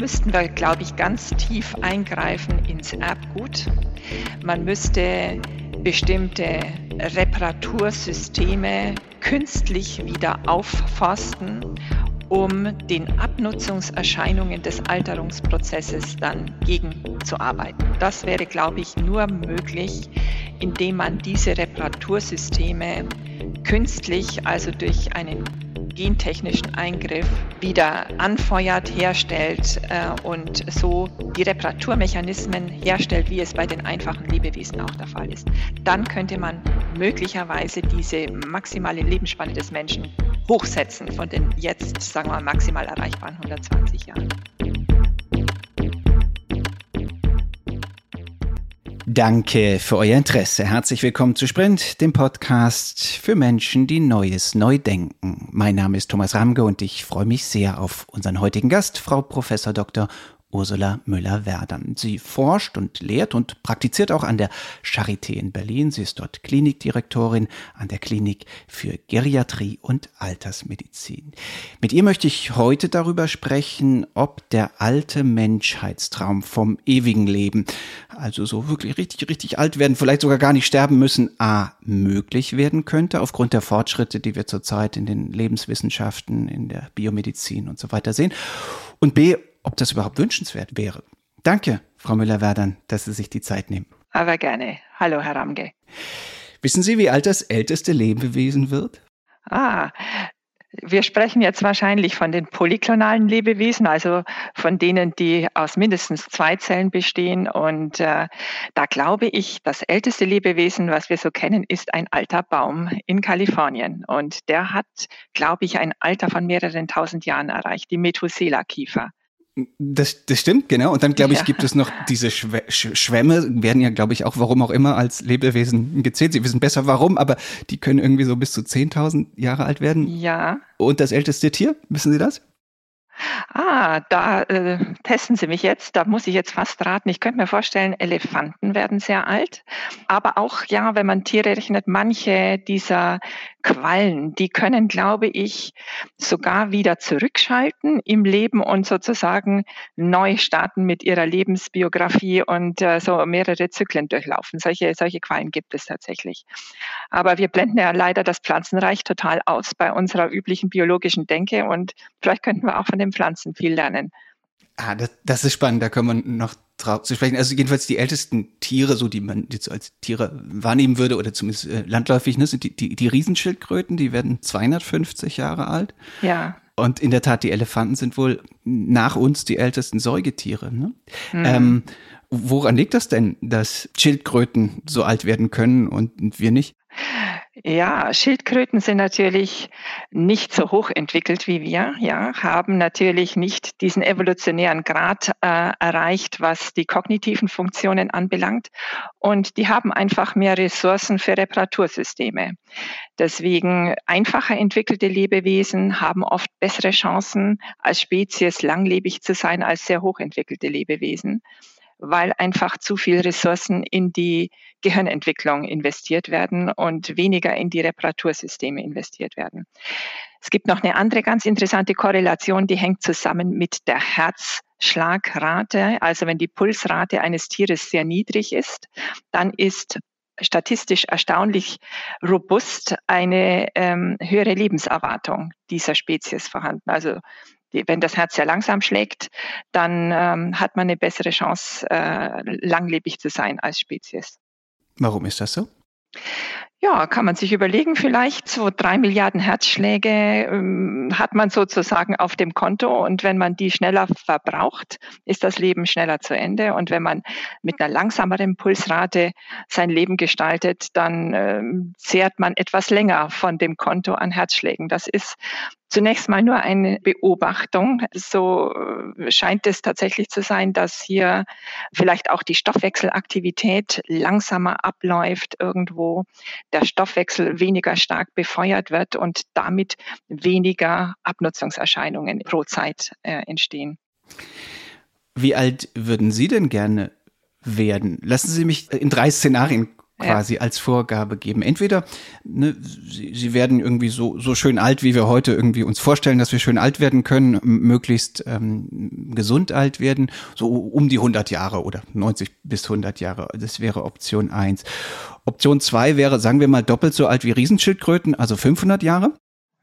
müssten wir, glaube ich, ganz tief eingreifen ins Erbgut. Man müsste bestimmte Reparatursysteme künstlich wieder aufforsten, um den Abnutzungserscheinungen des Alterungsprozesses dann gegenzuarbeiten. Das wäre, glaube ich, nur möglich, indem man diese Reparatursysteme künstlich, also durch einen gentechnischen Eingriff wieder anfeuert, herstellt äh, und so die Reparaturmechanismen herstellt, wie es bei den einfachen Lebewesen auch der Fall ist. Dann könnte man möglicherweise diese maximale Lebensspanne des Menschen hochsetzen von den jetzt, sagen wir mal, maximal erreichbaren 120 Jahren. Danke für euer Interesse. Herzlich willkommen zu Sprint, dem Podcast für Menschen, die Neues neu denken. Mein Name ist Thomas Ramge und ich freue mich sehr auf unseren heutigen Gast, Frau Professor Dr. Ursula Müller-Werdern. Sie forscht und lehrt und praktiziert auch an der Charité in Berlin. Sie ist dort Klinikdirektorin an der Klinik für Geriatrie und Altersmedizin. Mit ihr möchte ich heute darüber sprechen, ob der alte Menschheitstraum vom ewigen Leben, also so wirklich richtig, richtig alt werden, vielleicht sogar gar nicht sterben müssen, a, möglich werden könnte, aufgrund der Fortschritte, die wir zurzeit in den Lebenswissenschaften, in der Biomedizin und so weiter sehen. Und b, ob das überhaupt wünschenswert wäre. Danke, Frau Müller-Werdern, dass Sie sich die Zeit nehmen. Aber gerne. Hallo, Herr Ramge. Wissen Sie, wie alt das älteste Lebewesen wird? Ah, wir sprechen jetzt wahrscheinlich von den polyklonalen Lebewesen, also von denen, die aus mindestens zwei Zellen bestehen. Und äh, da glaube ich, das älteste Lebewesen, was wir so kennen, ist ein alter Baum in Kalifornien. Und der hat, glaube ich, ein Alter von mehreren tausend Jahren erreicht, die Methuselah-Kiefer. Das, das stimmt, genau. Und dann, glaube ich, ja. gibt es noch diese Schwä Schwämme, werden ja, glaube ich, auch, warum auch immer, als Lebewesen gezählt. Sie wissen besser, warum, aber die können irgendwie so bis zu 10.000 Jahre alt werden. Ja. Und das älteste Tier, wissen Sie das? Ah, da äh, testen Sie mich jetzt. Da muss ich jetzt fast raten. Ich könnte mir vorstellen, Elefanten werden sehr alt. Aber auch, ja, wenn man Tiere rechnet, manche dieser Quallen, die können, glaube ich, sogar wieder zurückschalten im Leben und sozusagen neu starten mit ihrer Lebensbiografie und äh, so mehrere Zyklen durchlaufen. Solche, solche Quallen gibt es tatsächlich. Aber wir blenden ja leider das Pflanzenreich total aus bei unserer üblichen biologischen Denke und vielleicht könnten wir auch von den Pflanzen viel lernen. Ah, das, das ist spannend, da können wir noch drauf zu sprechen. Also jedenfalls die ältesten Tiere, so die man jetzt als Tiere wahrnehmen würde, oder zumindest äh, landläufig, ne, sind die, die, die Riesenschildkröten, die werden 250 Jahre alt. Ja. Und in der Tat, die Elefanten sind wohl nach uns die ältesten Säugetiere. Ne? Mhm. Ähm, woran liegt das denn, dass Schildkröten so alt werden können und wir nicht? Ja, Schildkröten sind natürlich nicht so hoch entwickelt wie wir, ja, haben natürlich nicht diesen evolutionären Grad äh, erreicht, was die kognitiven Funktionen anbelangt. Und die haben einfach mehr Ressourcen für Reparatursysteme. Deswegen einfacher entwickelte Lebewesen haben oft bessere Chancen, als Spezies langlebig zu sein als sehr hochentwickelte Lebewesen weil einfach zu viel Ressourcen in die Gehirnentwicklung investiert werden und weniger in die Reparatursysteme investiert werden. Es gibt noch eine andere ganz interessante Korrelation, die hängt zusammen mit der Herzschlagrate. Also wenn die Pulsrate eines Tieres sehr niedrig ist, dann ist statistisch erstaunlich robust eine ähm, höhere Lebenserwartung dieser Spezies vorhanden. Also wenn das Herz sehr langsam schlägt, dann ähm, hat man eine bessere Chance, äh, langlebig zu sein als Spezies. Warum ist das so? Ja, kann man sich überlegen, vielleicht so drei Milliarden Herzschläge ähm, hat man sozusagen auf dem Konto und wenn man die schneller verbraucht, ist das Leben schneller zu Ende und wenn man mit einer langsameren Pulsrate sein Leben gestaltet, dann ähm, zehrt man etwas länger von dem Konto an Herzschlägen. Das ist Zunächst mal nur eine Beobachtung. So äh, scheint es tatsächlich zu sein, dass hier vielleicht auch die Stoffwechselaktivität langsamer abläuft irgendwo, der Stoffwechsel weniger stark befeuert wird und damit weniger Abnutzungserscheinungen pro Zeit äh, entstehen. Wie alt würden Sie denn gerne werden? Lassen Sie mich in drei Szenarien quasi ja. als Vorgabe geben. Entweder ne, sie, sie werden irgendwie so, so schön alt, wie wir heute irgendwie uns vorstellen, dass wir schön alt werden können, möglichst ähm, gesund alt werden, so um die 100 Jahre oder 90 bis 100 Jahre. Das wäre Option eins. Option zwei wäre, sagen wir mal, doppelt so alt wie Riesenschildkröten, also 500 Jahre.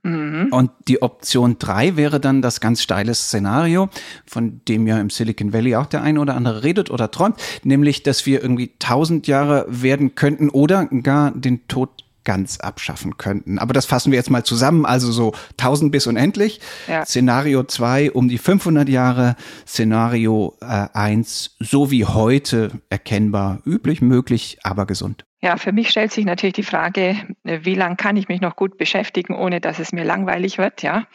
Mhm. Und die Option drei wäre dann das ganz steile Szenario, von dem ja im Silicon Valley auch der eine oder andere redet oder träumt, nämlich, dass wir irgendwie tausend Jahre werden könnten oder gar den Tod ganz abschaffen könnten. Aber das fassen wir jetzt mal zusammen. Also so 1000 bis unendlich. Ja. Szenario 2 um die 500 Jahre. Szenario äh, 1 so wie heute erkennbar, üblich, möglich, aber gesund. Ja, für mich stellt sich natürlich die Frage, wie lange kann ich mich noch gut beschäftigen, ohne dass es mir langweilig wird, ja?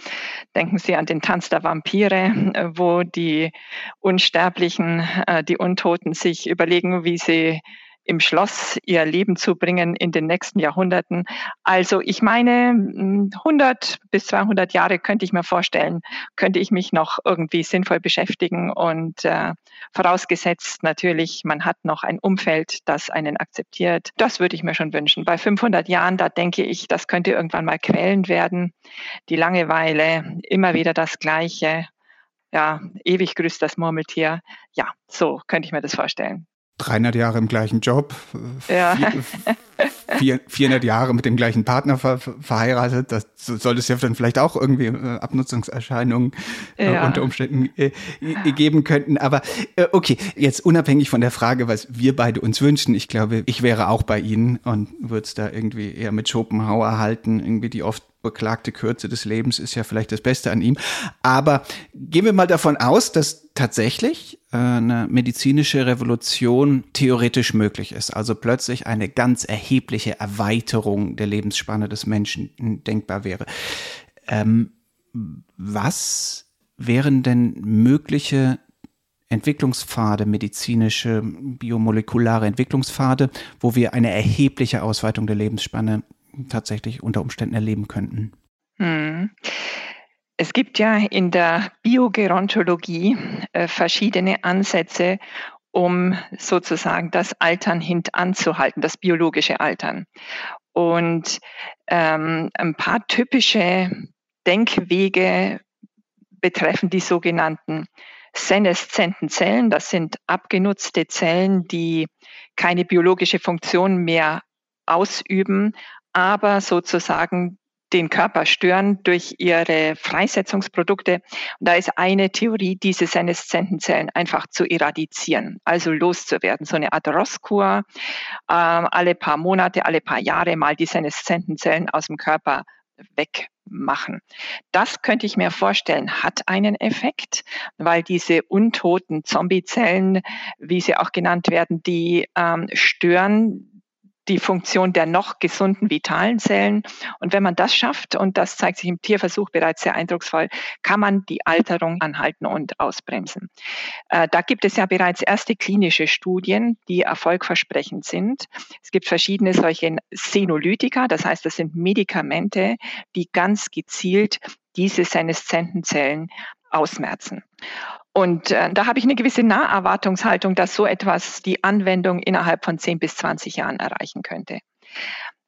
Denken Sie an den Tanz der Vampire, wo die Unsterblichen, äh, die Untoten sich überlegen, wie sie im Schloss ihr Leben zu bringen in den nächsten Jahrhunderten. Also ich meine, 100 bis 200 Jahre könnte ich mir vorstellen, könnte ich mich noch irgendwie sinnvoll beschäftigen und äh, vorausgesetzt natürlich, man hat noch ein Umfeld, das einen akzeptiert. Das würde ich mir schon wünschen. Bei 500 Jahren, da denke ich, das könnte irgendwann mal quälend werden. Die Langeweile, immer wieder das Gleiche. Ja, ewig grüßt das Murmeltier. Ja, so könnte ich mir das vorstellen. 300 Jahre im gleichen Job, ja. 400 Jahre mit dem gleichen Partner ver verheiratet, das soll es ja dann vielleicht auch irgendwie äh, Abnutzungserscheinungen äh, ja. unter Umständen äh, geben könnten. Aber äh, okay, jetzt unabhängig von der Frage, was wir beide uns wünschen, ich glaube, ich wäre auch bei Ihnen und würde es da irgendwie eher mit Schopenhauer halten, irgendwie die oft beklagte Kürze des Lebens ist ja vielleicht das Beste an ihm. Aber gehen wir mal davon aus, dass tatsächlich äh, eine medizinische Revolution theoretisch möglich ist. Also plötzlich eine ganz erhebliche Erweiterung der Lebensspanne des Menschen denkbar wäre. Ähm, was wären denn mögliche Entwicklungspfade, medizinische, biomolekulare Entwicklungspfade, wo wir eine erhebliche Ausweitung der Lebensspanne tatsächlich unter Umständen erleben könnten. Hm. Es gibt ja in der Biogerontologie äh, verschiedene Ansätze, um sozusagen das Altern hintanzuhalten, das biologische Altern. Und ähm, ein paar typische Denkwege betreffen die sogenannten seneszenten Zellen. Das sind abgenutzte Zellen, die keine biologische Funktion mehr ausüben, aber sozusagen den Körper stören durch ihre Freisetzungsprodukte. Und da ist eine Theorie, diese Seneszentenzellen einfach zu eradizieren, also loszuwerden. So eine Art Rosskur, äh, alle paar Monate, alle paar Jahre mal die Seneszentenzellen aus dem Körper wegmachen. Das könnte ich mir vorstellen, hat einen Effekt, weil diese untoten Zombiezellen, wie sie auch genannt werden, die ähm, stören die Funktion der noch gesunden vitalen Zellen. Und wenn man das schafft, und das zeigt sich im Tierversuch bereits sehr eindrucksvoll, kann man die Alterung anhalten und ausbremsen. Äh, da gibt es ja bereits erste klinische Studien, die erfolgversprechend sind. Es gibt verschiedene solche Senolytika, das heißt, das sind Medikamente, die ganz gezielt diese Seneszentenzellen ausmerzen. Und äh, da habe ich eine gewisse Naherwartungshaltung, dass so etwas die Anwendung innerhalb von 10 bis 20 Jahren erreichen könnte.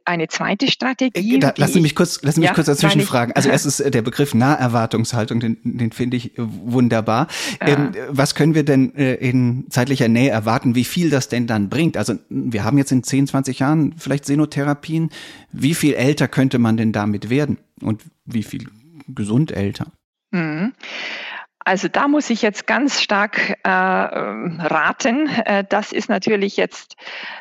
Eine zweite Strategie. Äh, da, lassen Sie mich kurz, lassen mich ja, kurz dazwischen fragen. Also erstens äh, der Begriff Naherwartungshaltung, den, den finde ich äh, wunderbar. Ja. Ähm, was können wir denn in zeitlicher Nähe erwarten, wie viel das denn dann bringt? Also wir haben jetzt in 10, 20 Jahren vielleicht Senotherapien. Wie viel älter könnte man denn damit werden? Und wie viel gesund älter? Mhm. Also da muss ich jetzt ganz stark äh, raten. Äh, das ist natürlich jetzt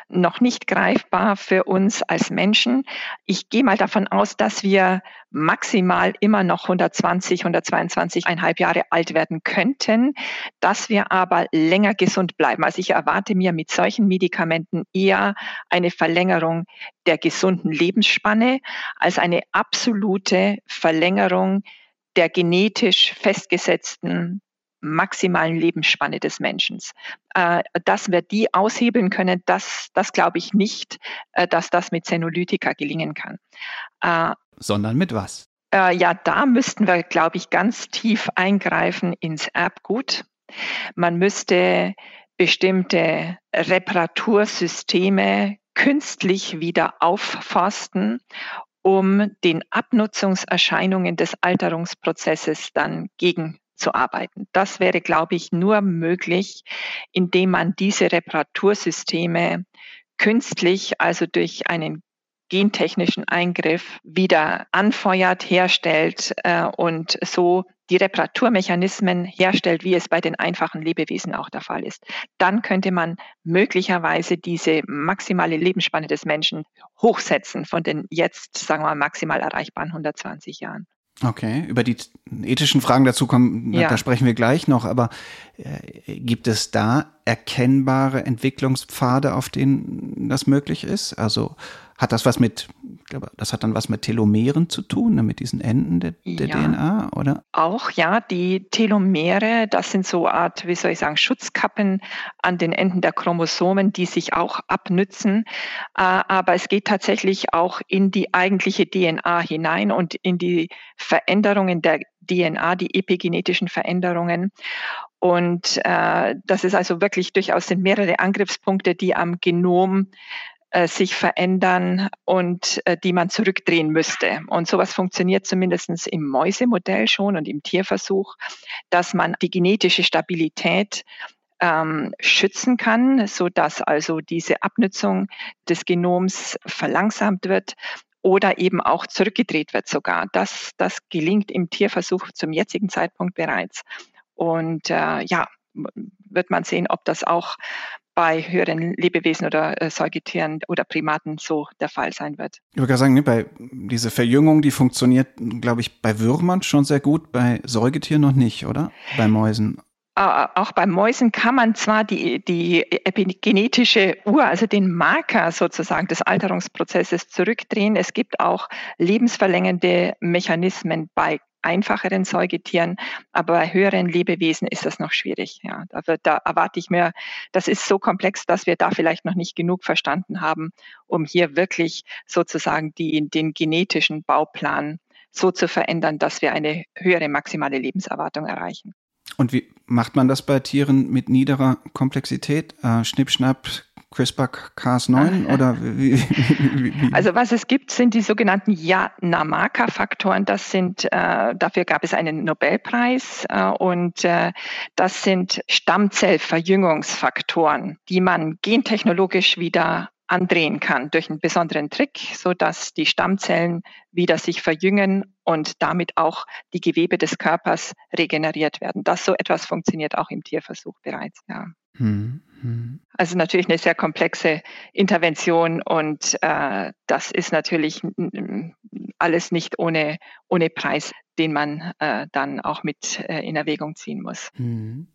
noch nicht greifbar für uns als Menschen. Ich gehe mal davon aus, dass wir maximal immer noch 120, 122,5 Jahre alt werden könnten, dass wir aber länger gesund bleiben. Also ich erwarte mir mit solchen Medikamenten eher eine Verlängerung der gesunden Lebensspanne als eine absolute Verlängerung der genetisch festgesetzten maximalen Lebensspanne des Menschen. Äh, dass wir die aushebeln können, das, das glaube ich nicht, äh, dass das mit Senolytika gelingen kann. Äh, Sondern mit was? ja, da müssten wir, glaube ich, ganz tief eingreifen ins Erbgut. Man müsste bestimmte Reparatursysteme künstlich wieder aufforsten, um den Abnutzungserscheinungen des Alterungsprozesses dann gegenzuarbeiten. Das wäre, glaube ich, nur möglich, indem man diese Reparatursysteme künstlich, also durch einen gentechnischen Eingriff wieder anfeuert, herstellt äh, und so die Reparaturmechanismen herstellt, wie es bei den einfachen Lebewesen auch der Fall ist. Dann könnte man möglicherweise diese maximale Lebensspanne des Menschen hochsetzen von den jetzt, sagen wir mal, maximal erreichbaren 120 Jahren. Okay, über die ethischen Fragen dazu kommen, ja. da sprechen wir gleich noch, aber äh, gibt es da erkennbare Entwicklungspfade, auf denen das möglich ist? Also hat das was mit, glaube, das hat dann was mit Telomeren zu tun, ne, mit diesen Enden der, der ja, DNA, oder? Auch, ja. Die Telomere, das sind so Art, wie soll ich sagen, Schutzkappen an den Enden der Chromosomen, die sich auch abnützen. Äh, aber es geht tatsächlich auch in die eigentliche DNA hinein und in die Veränderungen der DNA, die epigenetischen Veränderungen. Und äh, das ist also wirklich durchaus sind mehrere Angriffspunkte, die am Genom äh, sich verändern und äh, die man zurückdrehen müsste. Und sowas funktioniert zumindest im Mäusemodell schon und im Tierversuch, dass man die genetische Stabilität ähm, schützen kann, so dass also diese Abnützung des Genoms verlangsamt wird oder eben auch zurückgedreht wird sogar. Das, das gelingt im Tierversuch zum jetzigen Zeitpunkt bereits. Und äh, ja, wird man sehen, ob das auch bei höheren Lebewesen oder äh, Säugetieren oder Primaten so der Fall sein wird. Ich würde sagen, ne, bei diese Verjüngung, die funktioniert, glaube ich, bei Würmern schon sehr gut, bei Säugetieren noch nicht, oder? Bei Mäusen. Auch bei Mäusen kann man zwar die, die epigenetische Uhr, also den Marker sozusagen des Alterungsprozesses zurückdrehen. Es gibt auch lebensverlängernde Mechanismen bei einfacheren Säugetieren, aber bei höheren Lebewesen ist das noch schwierig. Ja, da, wird, da erwarte ich mir, das ist so komplex, dass wir da vielleicht noch nicht genug verstanden haben, um hier wirklich sozusagen die, den genetischen Bauplan so zu verändern, dass wir eine höhere maximale Lebenserwartung erreichen. Und wie macht man das bei Tieren mit niederer Komplexität? Äh, Schnipp, CRISPR-Cas9 oder wie, wie, wie, Also was es gibt, sind die sogenannten Yanamaka-Faktoren. Das sind, äh, dafür gab es einen Nobelpreis äh, und äh, das sind Stammzellverjüngungsfaktoren, die man gentechnologisch wieder andrehen kann durch einen besonderen Trick, so dass die Stammzellen wieder sich verjüngen und damit auch die Gewebe des Körpers regeneriert werden. Das so etwas funktioniert auch im Tierversuch bereits. Ja. Hm, hm. Also natürlich eine sehr komplexe Intervention und äh, das ist natürlich alles nicht ohne, ohne Preis, den man äh, dann auch mit äh, in Erwägung ziehen muss. Hm.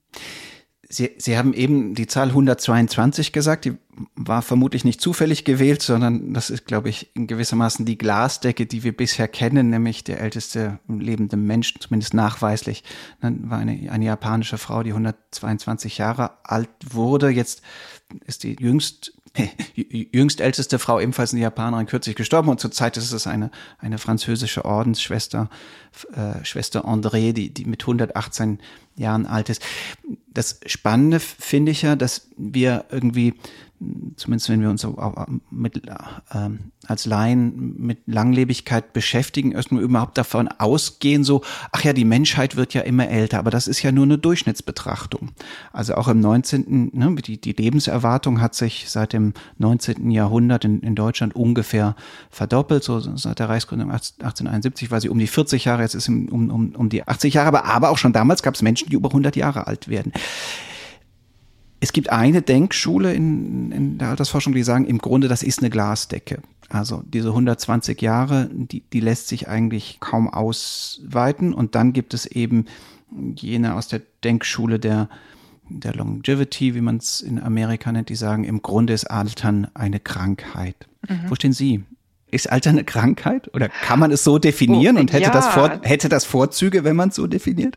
Sie, Sie haben eben die Zahl 122 gesagt, die war vermutlich nicht zufällig gewählt, sondern das ist, glaube ich, in gewissermaßen die Glasdecke, die wir bisher kennen, nämlich der älteste lebende Mensch, zumindest nachweislich, Dann war eine, eine japanische Frau, die 122 Jahre alt wurde. Jetzt ist die jüngst jüngst älteste Frau, ebenfalls eine Japanerin, kürzlich gestorben und zurzeit ist es eine, eine französische Ordensschwester, äh, Schwester André, die, die mit 118 Jahren alt ist. Das Spannende finde ich ja, dass wir irgendwie zumindest wenn wir uns mit, äh, als Laien mit Langlebigkeit beschäftigen, erstmal überhaupt davon ausgehen, so, ach ja, die Menschheit wird ja immer älter, aber das ist ja nur eine Durchschnittsbetrachtung. Also auch im 19., ne, die, die Lebenserwartung hat sich seit dem 19. Jahrhundert in, in Deutschland ungefähr verdoppelt, so seit der Reichsgründung 1871 war sie um die 40 Jahre, jetzt ist sie um, um, um die 80 Jahre, aber, aber auch schon damals gab es Menschen, die über 100 Jahre alt werden. Es gibt eine Denkschule in, in der Altersforschung, die sagen, im Grunde, das ist eine Glasdecke. Also diese 120 Jahre, die, die lässt sich eigentlich kaum ausweiten. Und dann gibt es eben jene aus der Denkschule der, der Longevity, wie man es in Amerika nennt, die sagen, im Grunde ist Altern eine Krankheit. Mhm. Wo stehen Sie? Ist Alter eine Krankheit? Oder kann man es so definieren oh, und hätte, ja. das vor, hätte das Vorzüge, wenn man es so definiert?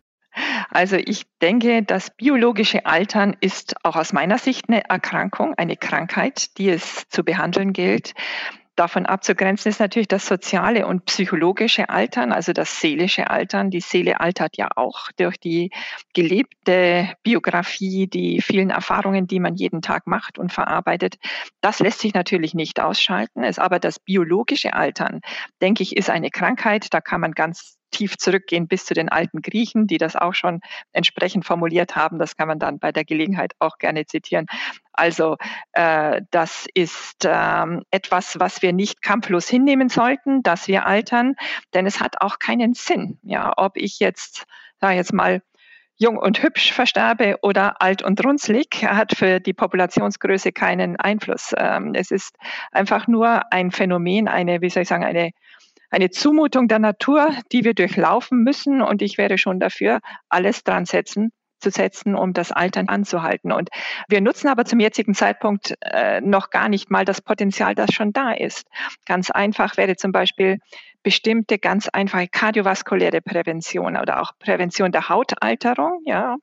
Also ich denke, das biologische Altern ist auch aus meiner Sicht eine Erkrankung, eine Krankheit, die es zu behandeln gilt. Davon abzugrenzen ist natürlich das soziale und psychologische Altern, also das seelische Altern. Die Seele altert ja auch durch die gelebte Biografie, die vielen Erfahrungen, die man jeden Tag macht und verarbeitet. Das lässt sich natürlich nicht ausschalten. Es aber das biologische Altern, denke ich, ist eine Krankheit. Da kann man ganz tief zurückgehen bis zu den alten Griechen, die das auch schon entsprechend formuliert haben. Das kann man dann bei der Gelegenheit auch gerne zitieren. Also äh, das ist ähm, etwas, was wir nicht kampflos hinnehmen sollten, dass wir altern, denn es hat auch keinen Sinn. Ja, ob ich jetzt, sag jetzt mal, jung und hübsch versterbe oder alt und runzlig, hat für die Populationsgröße keinen Einfluss. Ähm, es ist einfach nur ein Phänomen, eine, wie soll ich sagen, eine eine Zumutung der Natur, die wir durchlaufen müssen. Und ich wäre schon dafür, alles dran setzen, zu setzen, um das Altern anzuhalten. Und wir nutzen aber zum jetzigen Zeitpunkt äh, noch gar nicht mal das Potenzial, das schon da ist. Ganz einfach wäre zum Beispiel bestimmte ganz einfache kardiovaskuläre Prävention oder auch Prävention der Hautalterung, ja,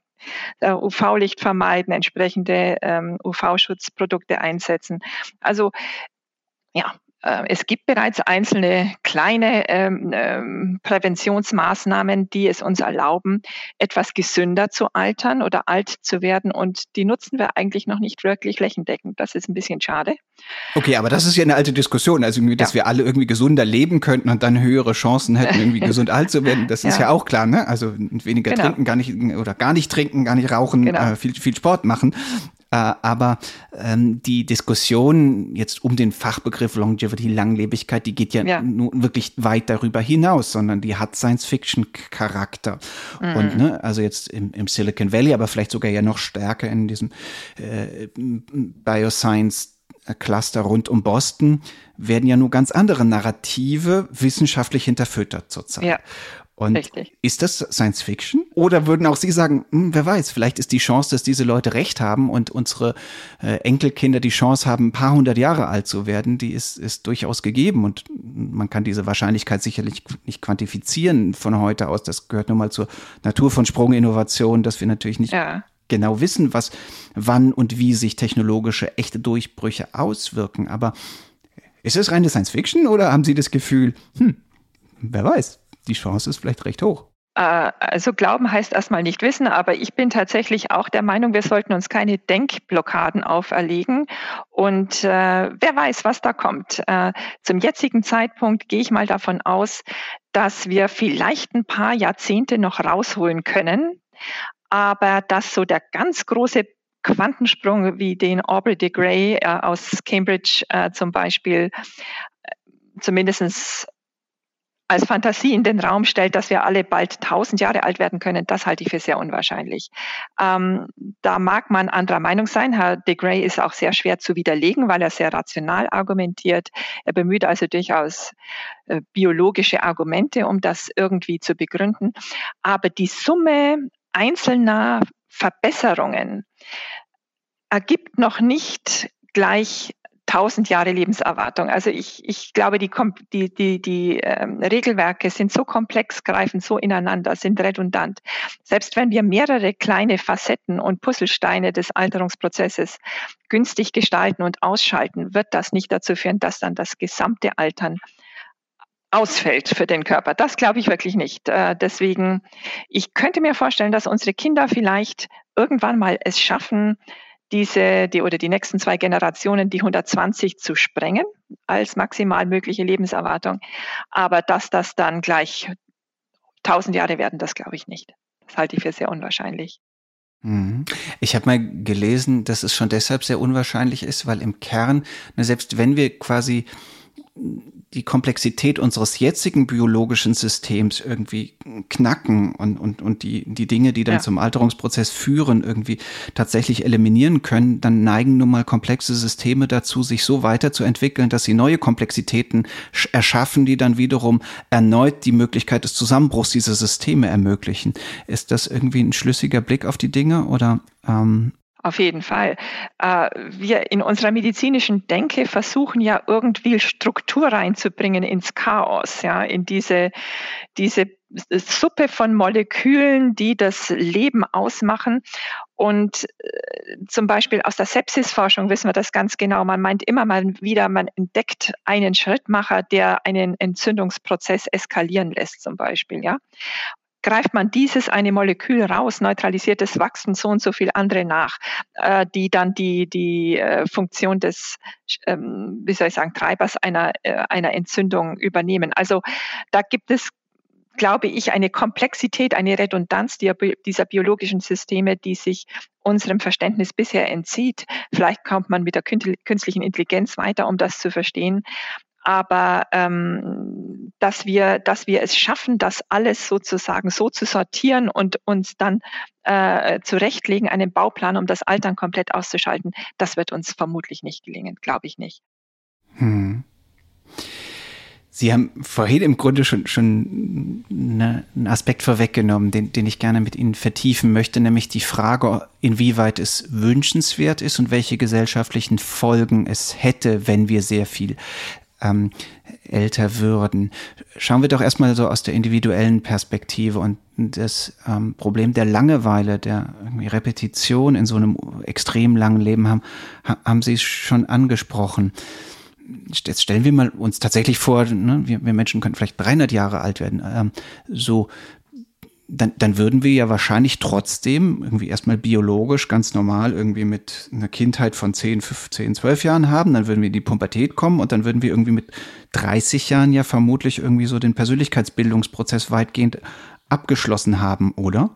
UV-Licht vermeiden, entsprechende ähm, UV-Schutzprodukte einsetzen. Also ja, äh, es gibt bereits einzelne kleine ähm, ähm, Präventionsmaßnahmen, die es uns erlauben, etwas gesünder zu altern oder alt zu werden. Und die nutzen wir eigentlich noch nicht wirklich flächendeckend. Das ist ein bisschen schade. Okay, aber das ist ja eine alte Diskussion. Also, dass ja. wir alle irgendwie gesunder leben könnten und dann höhere Chancen hätten, irgendwie gesund alt zu werden. Das ja. ist ja auch klar, ne? Also weniger genau. trinken, gar nicht oder gar nicht trinken, gar nicht rauchen, genau. äh, viel, viel Sport machen. Äh, aber ähm, die Diskussion jetzt um den Fachbegriff Longevity, Langlebigkeit, die geht ja, ja. nun wirklich weit darüber hinaus, sondern die hat Science-Fiction-Charakter. Mhm. Und ne, also jetzt im, im, Silicon Valley, aber vielleicht sogar ja noch stärker in diesem äh, Bioscience Cluster rund um Boston werden ja nur ganz andere Narrative wissenschaftlich hinterfüttert zurzeit. Ja. Und Richtig. ist das Science Fiction? Oder würden auch Sie sagen, hm, wer weiß, vielleicht ist die Chance, dass diese Leute recht haben und unsere äh, Enkelkinder die Chance haben, ein paar hundert Jahre alt zu werden, die ist, ist durchaus gegeben und man kann diese Wahrscheinlichkeit sicherlich nicht quantifizieren von heute aus. Das gehört nun mal zur Natur von Sprunginnovation, dass wir natürlich nicht ja. genau wissen, was, wann und wie sich technologische echte Durchbrüche auswirken. Aber ist es reine Science Fiction oder haben Sie das Gefühl, hm, wer weiß? Die Chance ist vielleicht recht hoch. Äh, also glauben heißt erstmal nicht wissen, aber ich bin tatsächlich auch der Meinung, wir sollten uns keine Denkblockaden auferlegen. Und äh, wer weiß, was da kommt. Äh, zum jetzigen Zeitpunkt gehe ich mal davon aus, dass wir vielleicht ein paar Jahrzehnte noch rausholen können, aber dass so der ganz große Quantensprung wie den Aubrey de Grey äh, aus Cambridge äh, zum Beispiel äh, zumindestens als Fantasie in den Raum stellt, dass wir alle bald tausend Jahre alt werden können, das halte ich für sehr unwahrscheinlich. Ähm, da mag man anderer Meinung sein. Herr de Grey ist auch sehr schwer zu widerlegen, weil er sehr rational argumentiert. Er bemüht also durchaus äh, biologische Argumente, um das irgendwie zu begründen. Aber die Summe einzelner Verbesserungen ergibt noch nicht gleich 1000 Jahre Lebenserwartung. Also ich, ich glaube, die, die, die, die ähm, Regelwerke sind so komplex, greifen so ineinander, sind redundant. Selbst wenn wir mehrere kleine Facetten und Puzzlesteine des Alterungsprozesses günstig gestalten und ausschalten, wird das nicht dazu führen, dass dann das gesamte Altern ausfällt für den Körper. Das glaube ich wirklich nicht. Äh, deswegen, ich könnte mir vorstellen, dass unsere Kinder vielleicht irgendwann mal es schaffen, diese, die oder die nächsten zwei Generationen die 120 zu sprengen als maximal mögliche Lebenserwartung. Aber dass das dann gleich 1000 Jahre werden, das glaube ich nicht. Das halte ich für sehr unwahrscheinlich. Mhm. Ich habe mal gelesen, dass es schon deshalb sehr unwahrscheinlich ist, weil im Kern, selbst wenn wir quasi die Komplexität unseres jetzigen biologischen Systems irgendwie knacken und, und, und die, die Dinge, die dann ja. zum Alterungsprozess führen, irgendwie tatsächlich eliminieren können, dann neigen nun mal komplexe Systeme dazu, sich so weiterzuentwickeln, dass sie neue Komplexitäten erschaffen, die dann wiederum erneut die Möglichkeit des Zusammenbruchs dieser Systeme ermöglichen. Ist das irgendwie ein schlüssiger Blick auf die Dinge oder ähm, auf jeden Fall. Äh, wir in unserer medizinischen Denke versuchen ja irgendwie Struktur reinzubringen ins Chaos, ja, in diese, diese Suppe von Molekülen, die das Leben ausmachen. Und äh, zum Beispiel aus der Sepsisforschung wissen wir das ganz genau. Man meint immer mal wieder, man entdeckt einen Schrittmacher, der einen Entzündungsprozess eskalieren lässt, zum Beispiel, ja. Greift man dieses eine Molekül raus, neutralisiert es, wachsen so und so viel andere nach, äh, die dann die, die äh, Funktion des, ähm, wie soll ich sagen, Treibers einer, äh, einer Entzündung übernehmen. Also da gibt es glaube ich, eine Komplexität, eine Redundanz dieser biologischen Systeme, die sich unserem Verständnis bisher entzieht. Vielleicht kommt man mit der künstlichen Intelligenz weiter, um das zu verstehen. Aber ähm, dass wir, dass wir es schaffen, das alles sozusagen so zu sortieren und uns dann äh, zurechtlegen, einen Bauplan, um das Altern komplett auszuschalten, das wird uns vermutlich nicht gelingen, glaube ich nicht. Hm. Sie haben vorhin im Grunde schon, schon eine, einen Aspekt vorweggenommen, den, den ich gerne mit Ihnen vertiefen möchte, nämlich die Frage, inwieweit es wünschenswert ist und welche gesellschaftlichen Folgen es hätte, wenn wir sehr viel ähm, älter würden. Schauen wir doch erstmal so aus der individuellen Perspektive und das ähm, Problem der Langeweile, der Repetition in so einem extrem langen Leben haben, haben Sie schon angesprochen jetzt stellen wir mal uns tatsächlich vor, ne, wir, wir Menschen können vielleicht 300 Jahre alt werden, ähm, so, dann, dann würden wir ja wahrscheinlich trotzdem irgendwie erstmal biologisch ganz normal irgendwie mit einer Kindheit von 10, 15, 12 Jahren haben, dann würden wir in die Pubertät kommen und dann würden wir irgendwie mit 30 Jahren ja vermutlich irgendwie so den Persönlichkeitsbildungsprozess weitgehend abgeschlossen haben, oder?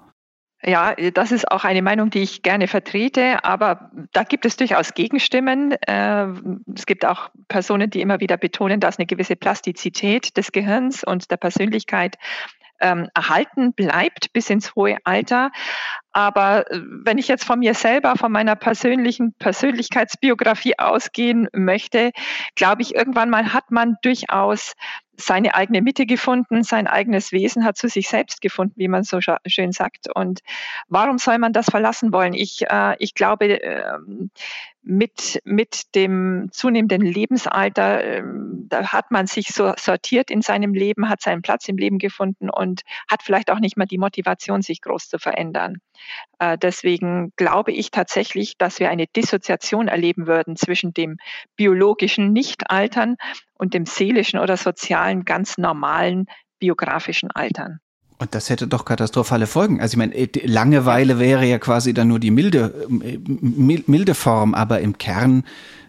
Ja, das ist auch eine Meinung, die ich gerne vertrete, aber da gibt es durchaus Gegenstimmen. Äh, es gibt auch Personen, die immer wieder betonen, dass eine gewisse Plastizität des Gehirns und der Persönlichkeit ähm, erhalten bleibt bis ins hohe Alter. Aber äh, wenn ich jetzt von mir selber, von meiner persönlichen Persönlichkeitsbiografie ausgehen möchte, glaube ich, irgendwann mal hat man durchaus seine eigene Mitte gefunden, sein eigenes Wesen hat zu sich selbst gefunden, wie man so schön sagt. Und warum soll man das verlassen wollen? Ich, äh, ich glaube, äh, mit, mit dem zunehmenden Lebensalter, äh, da hat man sich so sortiert in seinem Leben, hat seinen Platz im Leben gefunden und hat vielleicht auch nicht mehr die Motivation, sich groß zu verändern. Äh, deswegen glaube ich tatsächlich, dass wir eine Dissoziation erleben würden zwischen dem biologischen Nichtaltern und dem seelischen oder sozialen, ganz normalen biografischen Altern. Und das hätte doch katastrophale Folgen. Also ich meine, äh, Langeweile wäre ja quasi dann nur die milde, äh, milde Form, aber im Kern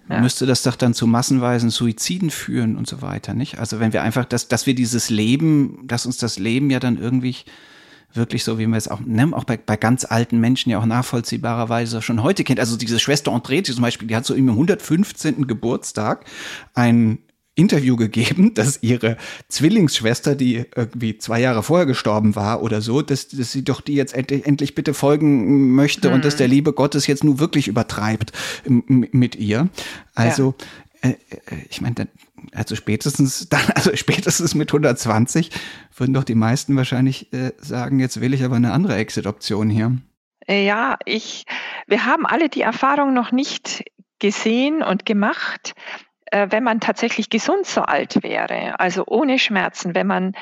ja. müsste das doch dann zu massenweisen Suiziden führen und so weiter, nicht? Also wenn wir einfach, dass, dass wir dieses Leben, dass uns das Leben ja dann irgendwie wirklich so, wie man es auch, ne, auch bei, bei ganz alten Menschen ja auch nachvollziehbarerweise schon heute kennt. Also diese Schwester André zum Beispiel, die hat so im 115. Geburtstag ein Interview gegeben, dass ihre Zwillingsschwester, die irgendwie zwei Jahre vorher gestorben war oder so, dass, dass sie doch die jetzt endlich, endlich bitte folgen möchte hm. und dass der Liebe Gottes jetzt nur wirklich übertreibt mit ihr. Also, ja. äh, ich meine, also spätestens dann, also spätestens mit 120 würden doch die meisten wahrscheinlich äh, sagen, jetzt will ich aber eine andere Exit-Option hier. Ja, ich, wir haben alle die Erfahrung noch nicht gesehen und gemacht, äh, wenn man tatsächlich gesund so alt wäre, also ohne Schmerzen, wenn man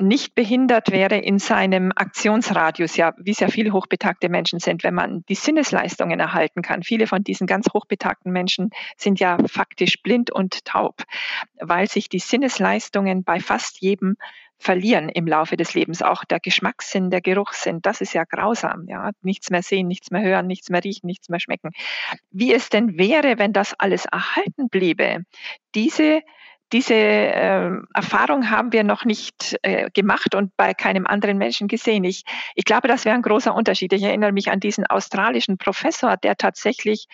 nicht behindert wäre in seinem Aktionsradius, ja, wie sehr viele hochbetagte Menschen sind, wenn man die Sinnesleistungen erhalten kann. Viele von diesen ganz hochbetagten Menschen sind ja faktisch blind und taub, weil sich die Sinnesleistungen bei fast jedem verlieren im Laufe des Lebens. Auch der Geschmackssinn, der Geruchssinn, das ist ja grausam. Ja, nichts mehr sehen, nichts mehr hören, nichts mehr riechen, nichts mehr schmecken. Wie es denn wäre, wenn das alles erhalten bliebe? Diese diese äh, Erfahrung haben wir noch nicht äh, gemacht und bei keinem anderen Menschen gesehen. Ich, ich glaube, das wäre ein großer Unterschied. Ich erinnere mich an diesen australischen Professor, der tatsächlich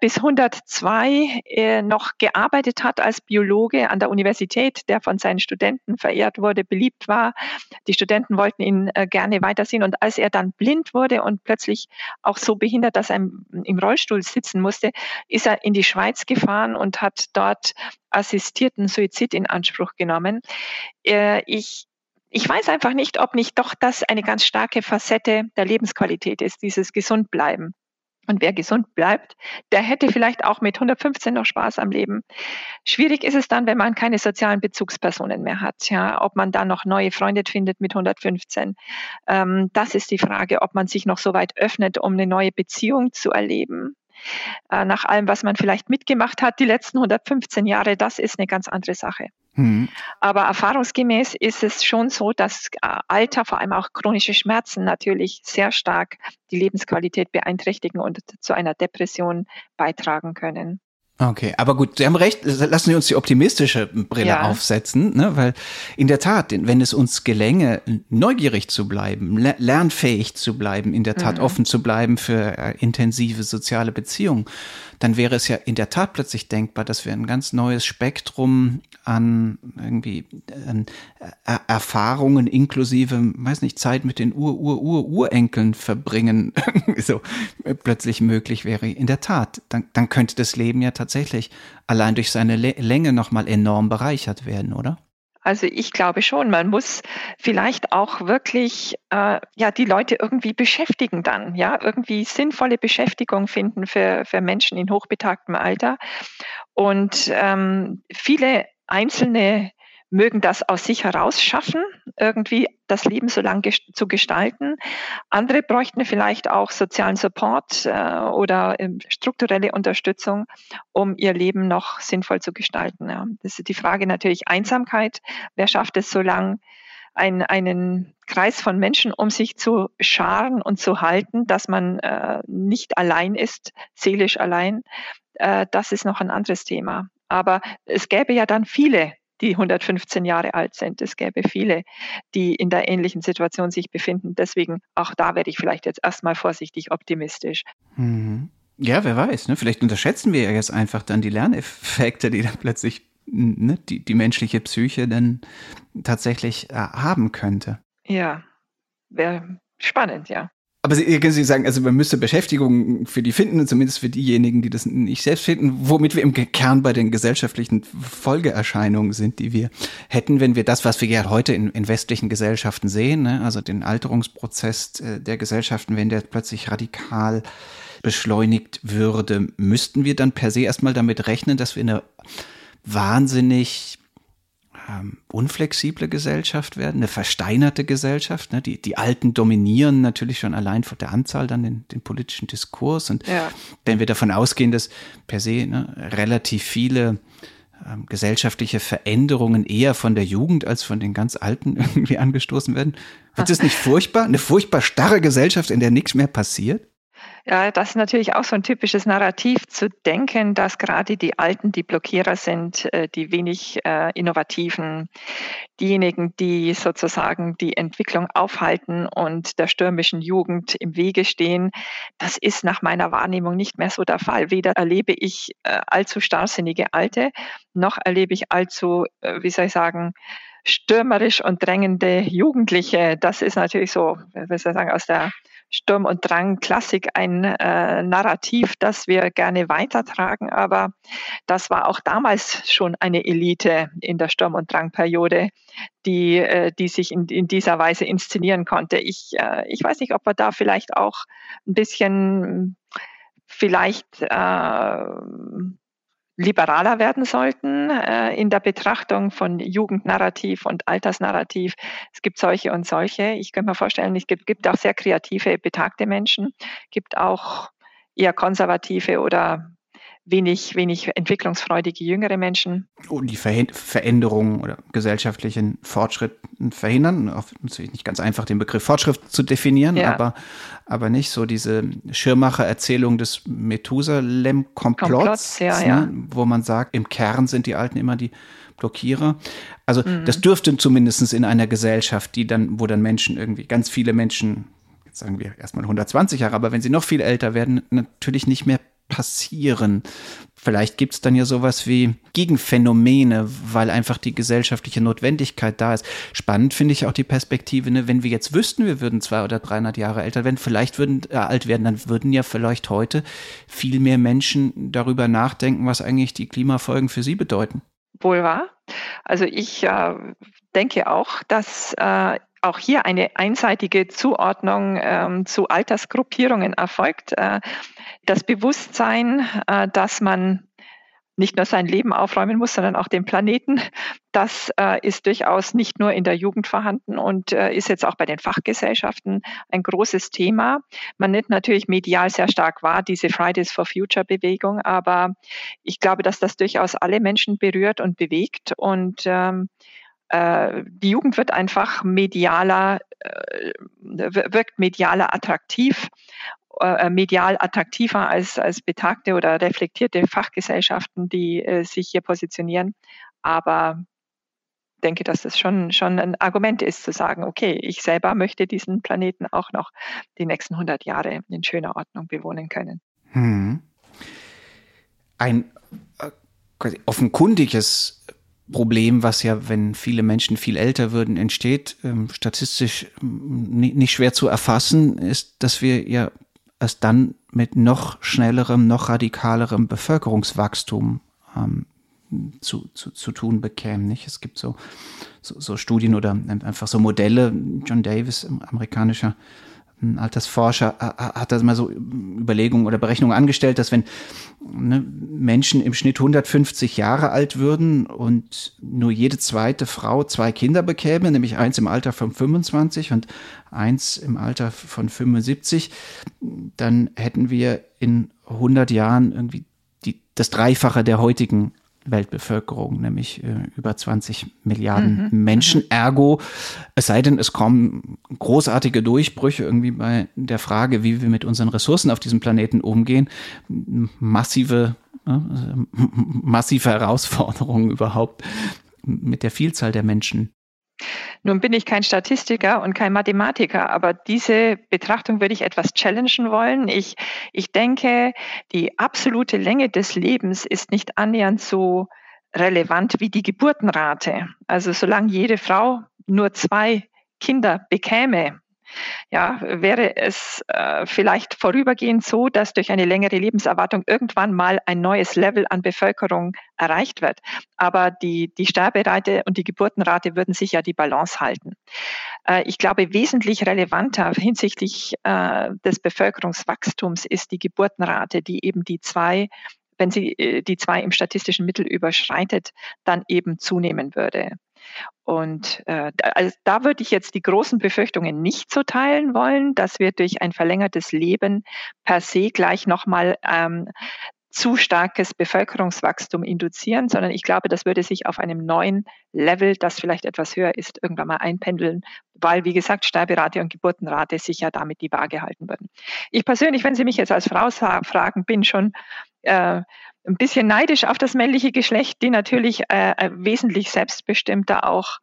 bis 102 äh, noch gearbeitet hat als Biologe an der Universität, der von seinen Studenten verehrt wurde, beliebt war. Die Studenten wollten ihn äh, gerne weitersehen. Und als er dann blind wurde und plötzlich auch so behindert, dass er im, Rollstuhl sitzen musste, ist er in die Schweiz gefahren und hat dort assistierten Suizid in Anspruch genommen. Ich ich weiß einfach nicht, ob nicht doch das eine ganz starke Facette der Lebensqualität ist, dieses Gesundbleiben. Und wer gesund bleibt, der hätte vielleicht auch mit 115 noch Spaß am Leben. Schwierig ist es dann, wenn man keine sozialen Bezugspersonen mehr hat. Ja, ob man dann noch neue Freunde findet mit 115. Ähm, das ist die Frage, ob man sich noch so weit öffnet, um eine neue Beziehung zu erleben. Äh, nach allem, was man vielleicht mitgemacht hat, die letzten 115 Jahre, das ist eine ganz andere Sache. Mhm. Aber erfahrungsgemäß ist es schon so, dass äh, Alter, vor allem auch chronische Schmerzen natürlich sehr stark die Lebensqualität beeinträchtigen und zu einer Depression beitragen können. Okay, aber gut, Sie haben recht, lassen Sie uns die optimistische Brille ja. aufsetzen, ne? weil in der Tat, wenn es uns gelänge, neugierig zu bleiben, lernfähig zu bleiben, in der Tat mhm. offen zu bleiben für äh, intensive soziale Beziehungen, dann wäre es ja in der Tat plötzlich denkbar, dass wir ein ganz neues Spektrum an irgendwie an äh, Erfahrungen inklusive, weiß nicht, Zeit mit den Ur, Ur, Ur, Urenkeln verbringen, so äh, plötzlich möglich wäre. In der Tat, dann, dann könnte das Leben ja tatsächlich allein durch seine Länge nochmal enorm bereichert werden, oder? Also ich glaube schon, man muss vielleicht auch wirklich äh, ja die Leute irgendwie beschäftigen dann, ja irgendwie sinnvolle Beschäftigung finden für für Menschen in hochbetagtem Alter. Und ähm, viele einzelne mögen das aus sich heraus schaffen, irgendwie das Leben so lang zu gestalten. Andere bräuchten vielleicht auch sozialen Support äh, oder äh, strukturelle Unterstützung, um ihr Leben noch sinnvoll zu gestalten. Ja. Das ist die Frage natürlich Einsamkeit. Wer schafft es so lang, ein, einen Kreis von Menschen um sich zu scharen und zu halten, dass man äh, nicht allein ist, seelisch allein? Äh, das ist noch ein anderes Thema. Aber es gäbe ja dann viele die 115 Jahre alt sind. Es gäbe viele, die in der ähnlichen Situation sich befinden. Deswegen auch da werde ich vielleicht jetzt erstmal vorsichtig optimistisch. Mhm. Ja, wer weiß. Ne? Vielleicht unterschätzen wir ja jetzt einfach dann die Lerneffekte, die dann plötzlich ne, die, die menschliche Psyche dann tatsächlich äh, haben könnte. Ja, wäre spannend, ja. Aber Sie, können Sie sagen, also man müsste Beschäftigung für die finden, zumindest für diejenigen, die das nicht selbst finden, womit wir im Kern bei den gesellschaftlichen Folgeerscheinungen sind, die wir hätten, wenn wir das, was wir ja heute in, in westlichen Gesellschaften sehen, ne, also den Alterungsprozess äh, der Gesellschaften, wenn der plötzlich radikal beschleunigt würde, müssten wir dann per se erstmal damit rechnen, dass wir eine wahnsinnig ähm, unflexible Gesellschaft werden, eine versteinerte Gesellschaft. Ne? Die, die Alten dominieren natürlich schon allein von der Anzahl dann den, den politischen Diskurs. Und ja. wenn wir davon ausgehen, dass per se ne, relativ viele ähm, gesellschaftliche Veränderungen eher von der Jugend als von den ganz Alten irgendwie angestoßen werden, wird es nicht furchtbar? Eine furchtbar starre Gesellschaft, in der nichts mehr passiert? Ja, das ist natürlich auch so ein typisches Narrativ zu denken, dass gerade die Alten die Blockierer sind, äh, die wenig äh, innovativen, diejenigen, die sozusagen die Entwicklung aufhalten und der stürmischen Jugend im Wege stehen. Das ist nach meiner Wahrnehmung nicht mehr so der Fall. Weder erlebe ich äh, allzu starrsinnige Alte, noch erlebe ich allzu, wie soll ich sagen, stürmerisch und drängende Jugendliche. Das ist natürlich so, wie soll ich sagen, aus der Sturm und Drang Klassik ein äh, Narrativ, das wir gerne weitertragen, aber das war auch damals schon eine Elite in der Sturm- und Drangperiode, die, äh, die sich in, in dieser Weise inszenieren konnte. Ich, äh, ich weiß nicht, ob wir da vielleicht auch ein bisschen vielleicht äh, liberaler werden sollten äh, in der Betrachtung von Jugendnarrativ und Altersnarrativ. Es gibt solche und solche. Ich könnte mir vorstellen, es gibt, gibt auch sehr kreative, betagte Menschen, gibt auch eher konservative oder wenig, wenig entwicklungsfreudige jüngere Menschen. Und die Veränderungen oder gesellschaftlichen Fortschritt verhindern. Natürlich nicht ganz einfach, den Begriff Fortschritt zu definieren, ja. aber, aber nicht so diese Schirmacher-Erzählung des Methusalem-Komplotts, ja, ne, ja. wo man sagt, im Kern sind die Alten immer die Blockierer. Also mhm. das dürfte zumindest in einer Gesellschaft, die dann, wo dann Menschen irgendwie, ganz viele Menschen, jetzt sagen wir erstmal 120 Jahre, aber wenn sie noch viel älter werden, natürlich nicht mehr passieren. Vielleicht gibt es dann ja sowas wie Gegenphänomene, weil einfach die gesellschaftliche Notwendigkeit da ist. Spannend finde ich auch die Perspektive, ne? wenn wir jetzt wüssten, wir würden zwei oder 300 Jahre älter werden, vielleicht würden äh, alt werden, dann würden ja vielleicht heute viel mehr Menschen darüber nachdenken, was eigentlich die Klimafolgen für sie bedeuten. Wohl wahr. Also ich äh, denke auch, dass äh, auch hier eine einseitige Zuordnung ähm, zu Altersgruppierungen erfolgt. Äh, das Bewusstsein, äh, dass man nicht nur sein Leben aufräumen muss, sondern auch den Planeten. Das äh, ist durchaus nicht nur in der Jugend vorhanden und äh, ist jetzt auch bei den Fachgesellschaften ein großes Thema. Man nimmt natürlich medial sehr stark wahr, diese Fridays for Future Bewegung, aber ich glaube, dass das durchaus alle Menschen berührt und bewegt und ähm, äh, die Jugend wird einfach medialer, äh, wirkt medialer attraktiv äh, medial attraktiver als, als betagte oder reflektierte Fachgesellschaften, die äh, sich hier positionieren. Aber denke, dass das schon, schon ein Argument ist, zu sagen, okay, ich selber möchte diesen Planeten auch noch die nächsten 100 Jahre in schöner Ordnung bewohnen können. Hm. Ein äh, offenkundiges Problem, was ja, wenn viele Menschen viel älter würden, entsteht, ähm, statistisch ähm, nicht schwer zu erfassen, ist, dass wir ja es dann mit noch schnellerem, noch radikalerem Bevölkerungswachstum ähm, zu, zu, zu tun bekämen. Nicht? Es gibt so, so, so Studien oder einfach so Modelle. John Davis, amerikanischer ein Altersforscher hat da mal so Überlegungen oder Berechnungen angestellt, dass wenn ne, Menschen im Schnitt 150 Jahre alt würden und nur jede zweite Frau zwei Kinder bekäme, nämlich eins im Alter von 25 und eins im Alter von 75, dann hätten wir in 100 Jahren irgendwie die, das Dreifache der heutigen Weltbevölkerung, nämlich äh, über 20 Milliarden mhm. Menschen. Ergo, es sei denn, es kommen großartige Durchbrüche irgendwie bei der Frage, wie wir mit unseren Ressourcen auf diesem Planeten umgehen, massive, äh, massive Herausforderungen überhaupt mit der Vielzahl der Menschen. Nun bin ich kein Statistiker und kein Mathematiker, aber diese Betrachtung würde ich etwas challengen wollen. Ich, ich denke, die absolute Länge des Lebens ist nicht annähernd so relevant wie die Geburtenrate. Also solange jede Frau nur zwei Kinder bekäme, ja, wäre es äh, vielleicht vorübergehend so, dass durch eine längere Lebenserwartung irgendwann mal ein neues Level an Bevölkerung erreicht wird. Aber die, die Sterberate und die Geburtenrate würden sich ja die Balance halten. Äh, ich glaube, wesentlich relevanter hinsichtlich äh, des Bevölkerungswachstums ist die Geburtenrate, die eben die zwei wenn sie äh, die zwei im statistischen Mittel überschreitet, dann eben zunehmen würde. Und äh, also da würde ich jetzt die großen Befürchtungen nicht so teilen wollen, dass wir durch ein verlängertes Leben per se gleich nochmal ähm, zu starkes Bevölkerungswachstum induzieren, sondern ich glaube, das würde sich auf einem neuen Level, das vielleicht etwas höher ist, irgendwann mal einpendeln, weil, wie gesagt, Sterberate und Geburtenrate sich ja damit die Waage halten würden. Ich persönlich, wenn Sie mich jetzt als Frau fragen, bin schon äh, ein bisschen neidisch auf das männliche Geschlecht, die natürlich äh, äh, wesentlich selbstbestimmter auch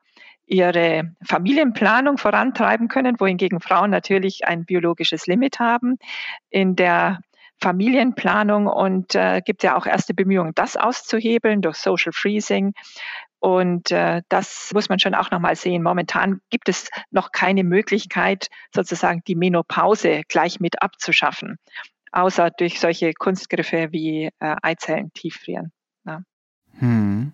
ihre Familienplanung vorantreiben können, wohingegen Frauen natürlich ein biologisches Limit haben in der Familienplanung und äh, gibt ja auch erste Bemühungen, das auszuhebeln durch Social Freezing. Und äh, das muss man schon auch nochmal sehen. Momentan gibt es noch keine Möglichkeit, sozusagen die Menopause gleich mit abzuschaffen außer durch solche Kunstgriffe wie äh, Eizellen tieffrieren. Ja. Hm.